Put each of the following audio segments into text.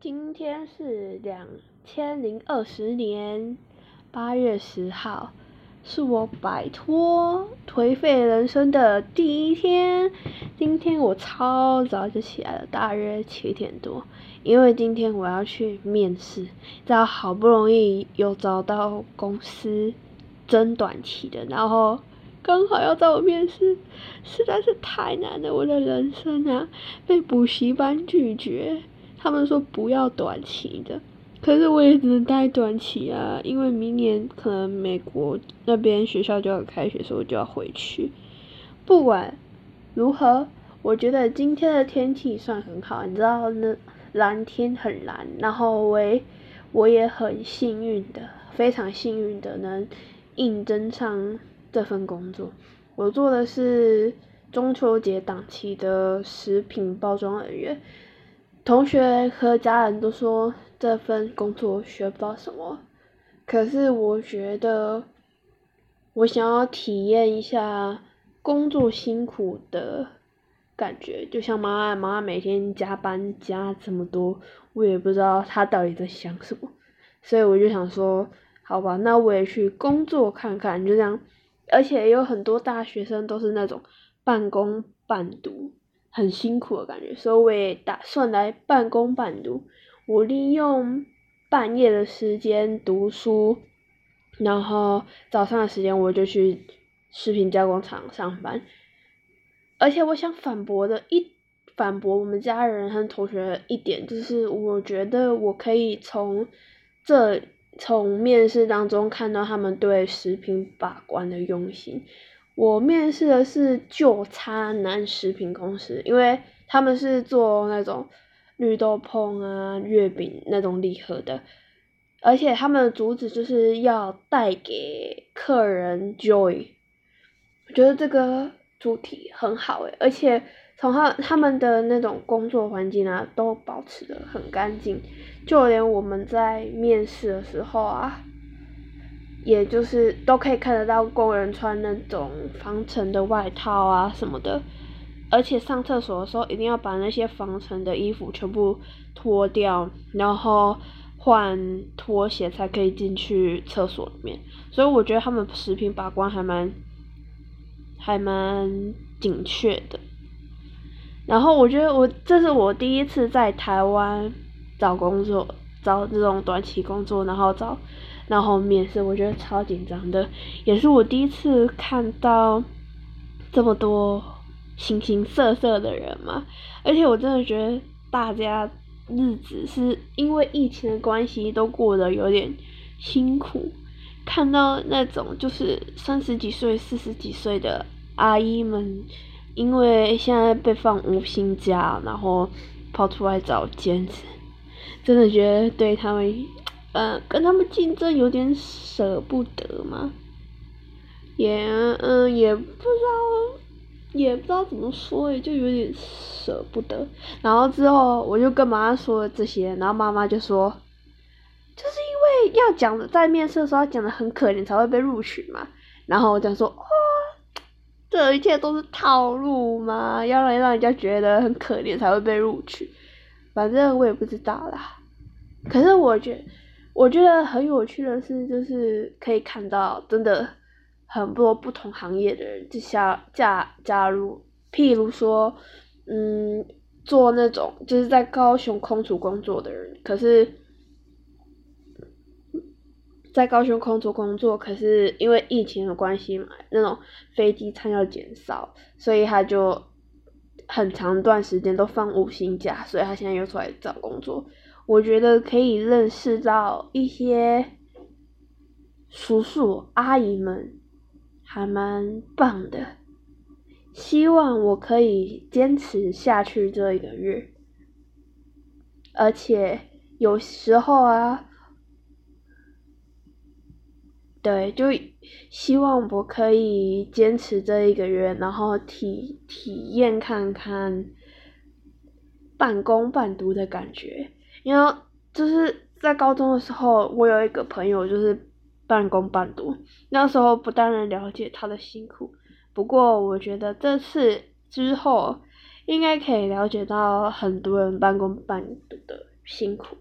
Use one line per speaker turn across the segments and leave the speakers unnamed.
今天是两千零二十年八月十号，是我摆脱颓废人生的第一天。今天我超早就起来了，大约七点多，因为今天我要去面试，在好不容易有找到公司真短期的，然后刚好要找我面试，实在是太难了，我的人生啊，被补习班拒绝。他们说不要短期的，可是我也只能待短期啊，因为明年可能美国那边学校就要开学，所以我就要回去。不管如何，我觉得今天的天气算很好，你知道那蓝天很蓝，然后我也我也很幸运的，非常幸运的能应征上这份工作。我做的是中秋节档期的食品包装人员。同学和家人都说这份工作学不到什么，可是我觉得我想要体验一下工作辛苦的感觉，就像妈妈，妈妈每天加班加这么多，我也不知道她到底在想什么，所以我就想说，好吧，那我也去工作看看，就这样，而且有很多大学生都是那种半工半读。很辛苦的感觉，所以我也打算来半工半读。我利用半夜的时间读书，然后早上的时间我就去食品加工厂上班。而且我想反驳的一反驳我们家人和同学一点，就是我觉得我可以从这从面试当中看到他们对食品把关的用心。我面试的是就差南食品公司，因为他们是做那种绿豆椪啊、月饼那种礼盒的，而且他们的主旨就是要带给客人 joy。我觉得这个主题很好诶，而且从他他们的那种工作环境啊，都保持的很干净，就连我们在面试的时候啊。也就是都可以看得到工人穿那种防尘的外套啊什么的，而且上厕所的时候一定要把那些防尘的衣服全部脱掉，然后换拖鞋才可以进去厕所里面。所以我觉得他们食品把关还蛮还蛮紧确的。然后我觉得我这是我第一次在台湾找工作，找这种短期工作，然后找。然后面试，我觉得超紧张的，也是我第一次看到这么多形形色色的人嘛。而且我真的觉得大家日子是因为疫情的关系都过得有点辛苦。看到那种就是三十几岁、四十几岁的阿姨们，因为现在被放无薪假，然后跑出来找兼职，真的觉得对他们。嗯，跟他们竞争有点舍不得嘛，也嗯也不知道，也不知道怎么说也，就有点舍不得。然后之后我就跟妈妈说了这些，然后妈妈就说，就是因为要讲的在面试的时候讲的很可怜才会被录取嘛。然后我讲说，哇，这一切都是套路嘛，要让让人家觉得很可怜才会被录取。反正我也不知道啦，可是我觉。我觉得很有趣的是，就是可以看到真的很多不同行业的人就加加加入，譬如说，嗯，做那种就是在高雄空厨工作的人，可是，在高雄空厨工作，可是因为疫情的关系嘛，那种飞机餐要减少，所以他就很长段时间都放五星假，所以他现在又出来找工作。我觉得可以认识到一些叔叔阿姨们，还蛮棒的。希望我可以坚持下去这一个月，而且有时候啊，对，就希望我可以坚持这一个月，然后体体验看看半工半读的感觉。因为就是在高中的时候，我有一个朋友就是半工半读，那时候不当然了解他的辛苦，不过我觉得这次之后应该可以了解到很多人半工半读的辛苦。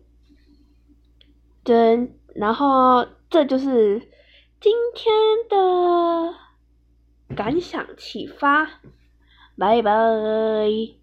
真，然后这就是今天的感想启发，拜拜。